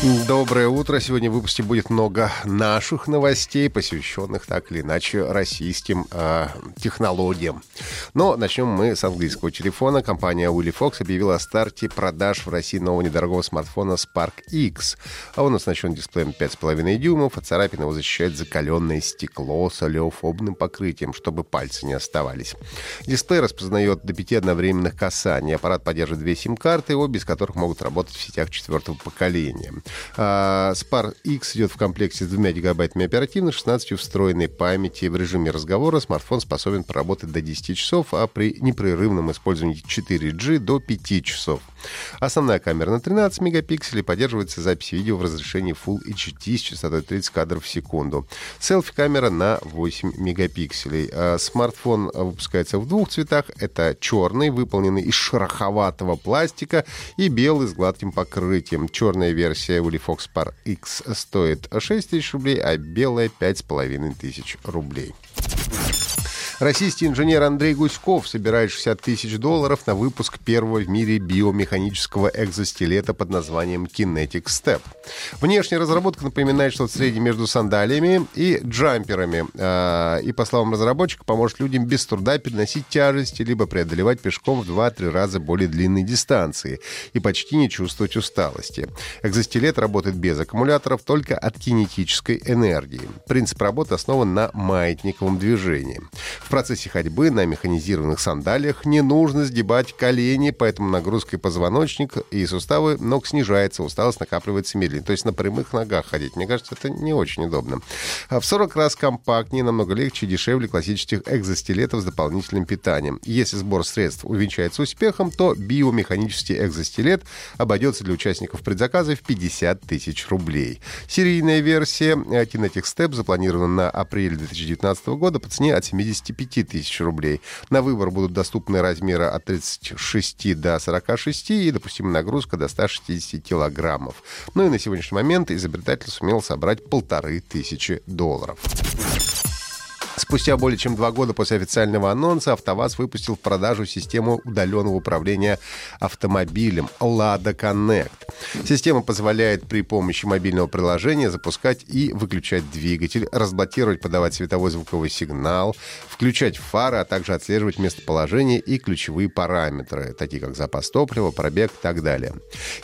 Доброе утро. Сегодня в выпуске будет много наших новостей, посвященных так или иначе российским э, технологиям. Но начнем мы с английского телефона. Компания Willy Fox объявила о старте продаж в России нового недорогого смартфона Spark X. А он оснащен дисплеем 5,5 дюймов, а царапины его защищает закаленное стекло с олеофобным покрытием, чтобы пальцы не оставались. Дисплей распознает до пяти одновременных касаний. Аппарат поддерживает две сим-карты, обе из которых могут работать в сетях четвертого поколения. Spar X идет в комплекте с 2 гигабайтами оперативной, 16 встроенной памяти. В режиме разговора смартфон способен проработать до 10 часов, а при непрерывном использовании 4G до 5 часов. Основная камера на 13 мегапикселей поддерживается запись видео в разрешении Full HD с частотой 30 кадров в секунду. Селфи-камера на 8 мегапикселей. А смартфон выпускается в двух цветах. Это черный, выполненный из шероховатого пластика, и белый с гладким покрытием. Черная версия Ulifox Par X стоит 6 тысяч рублей, а белая 5,5 тысяч рублей. Российский инженер Андрей Гуськов собирает 60 тысяч долларов на выпуск первого в мире биомеханического экзостилета под названием Kinetic Step. Внешняя разработка напоминает что-то среднее между сандалиями и джамперами. А, и, по словам разработчика, поможет людям без труда переносить тяжести, либо преодолевать пешком в 2-3 раза более длинные дистанции и почти не чувствовать усталости. Экзостилет работает без аккумуляторов, только от кинетической энергии. Принцип работы основан на маятниковом движении. В процессе ходьбы на механизированных сандалиях не нужно сгибать колени, поэтому нагрузка и позвоночник, и суставы ног снижается, усталость накапливается медленнее. То есть на прямых ногах ходить. Мне кажется, это не очень удобно. А в 40 раз компактнее, намного легче и дешевле классических экзостилетов с дополнительным питанием. Если сбор средств увенчается успехом, то биомеханический экзостилет обойдется для участников предзаказа в 50 тысяч рублей. Серийная версия Kinetic Step запланирована на апрель 2019 года по цене от 75 25 тысяч рублей. На выбор будут доступны размеры от 36 до 46 и допустимая нагрузка до 160 килограммов. Ну и на сегодняшний момент изобретатель сумел собрать полторы тысячи долларов. Спустя более чем два года после официального анонса АвтоВАЗ выпустил в продажу систему удаленного управления автомобилем Lada Connect. Система позволяет при помощи мобильного приложения запускать и выключать двигатель, разблокировать, подавать световой звуковой сигнал, включать фары, а также отслеживать местоположение и ключевые параметры, такие как запас топлива, пробег и так далее.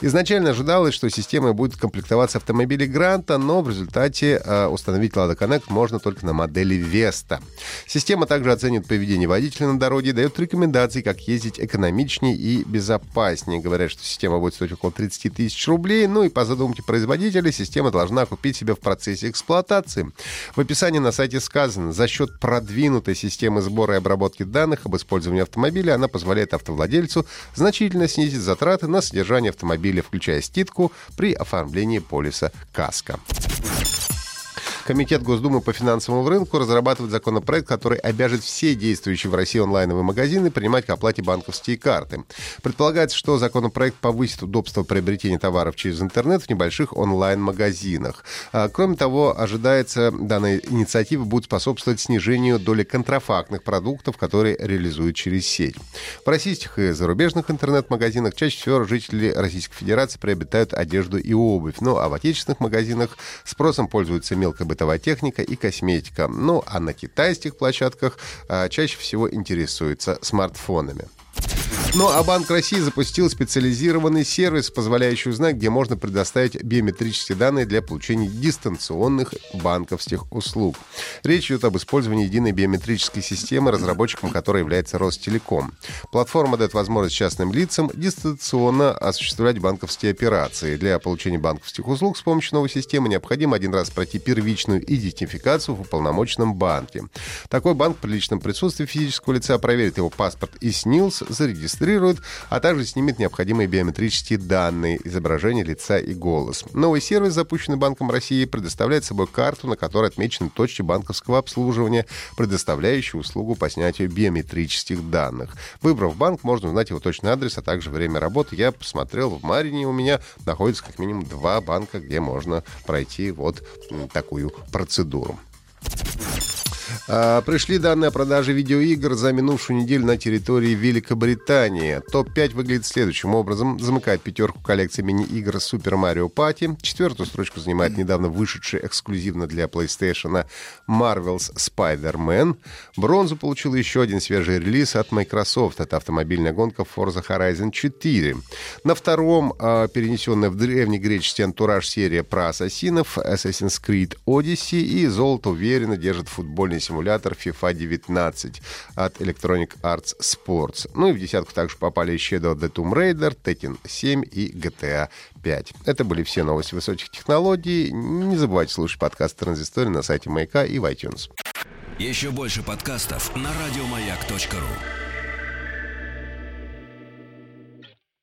Изначально ожидалось, что система будет комплектоваться автомобилей Гранта, но в результате э, установить Lada Connect можно только на модели места. Система также оценит поведение водителя на дороге и дает рекомендации, как ездить экономичнее и безопаснее. Говорят, что система будет стоить около 30 тысяч рублей. Ну и по задумке производителя, система должна купить себя в процессе эксплуатации. В описании на сайте сказано, за счет продвинутой системы сбора и обработки данных об использовании автомобиля она позволяет автовладельцу значительно снизить затраты на содержание автомобиля, включая ститку при оформлении полиса КАСКО. Комитет Госдумы по финансовому рынку разрабатывает законопроект, который обяжет все действующие в России онлайновые магазины принимать к оплате банковские карты. Предполагается, что законопроект повысит удобство приобретения товаров через интернет в небольших онлайн-магазинах. А, кроме того, ожидается, данная инициатива будет способствовать снижению доли контрафактных продуктов, которые реализуют через сеть. В российских и зарубежных интернет-магазинах чаще всего жители Российской Федерации приобретают одежду и обувь, ну а в отечественных магазинах спросом пользуются мелкобытовые бытовая техника и косметика. Ну а на китайских площадках а, чаще всего интересуются смартфонами. Ну а Банк России запустил специализированный сервис, позволяющий узнать, где можно предоставить биометрические данные для получения дистанционных банковских услуг. Речь идет об использовании единой биометрической системы, разработчиком которой является Ростелеком. Платформа дает возможность частным лицам дистанционно осуществлять банковские операции. Для получения банковских услуг с помощью новой системы необходимо один раз пройти первичную идентификацию в уполномоченном банке. Такой банк при личном присутствии физического лица проверит его паспорт и СНИЛС, зарегистрирует зарегистрирует, а также снимет необходимые биометрические данные, изображение лица и голос. Новый сервис, запущенный Банком России, предоставляет собой карту, на которой отмечены точки банковского обслуживания, предоставляющие услугу по снятию биометрических данных. Выбрав банк, можно узнать его точный адрес, а также время работы. Я посмотрел, в Марине у меня находится как минимум два банка, где можно пройти вот такую процедуру. А, пришли данные о продаже видеоигр за минувшую неделю на территории Великобритании. Топ-5 выглядит следующим образом. Замыкает пятерку коллекции мини-игр Super Mario Party. Четвертую строчку занимает недавно вышедший эксклюзивно для PlayStation Marvel's Spider-Man. Бронзу получил еще один свежий релиз от Microsoft. Это автомобильная гонка Forza Horizon 4. На втором а, перенесенная в древнегреческий антураж серия про ассасинов Assassin's Creed Odyssey. И золото уверенно держит футбольный симулятор FIFA 19 от Electronic Arts Sports. Ну и в десятку также попали Shadow the Tomb Raider, Tekken 7 и GTA 5. Это были все новости высоких технологий. Не забывайте слушать подкаст Транзистория на сайте Маяка и в iTunes. Еще больше подкастов на радиомаяк.ру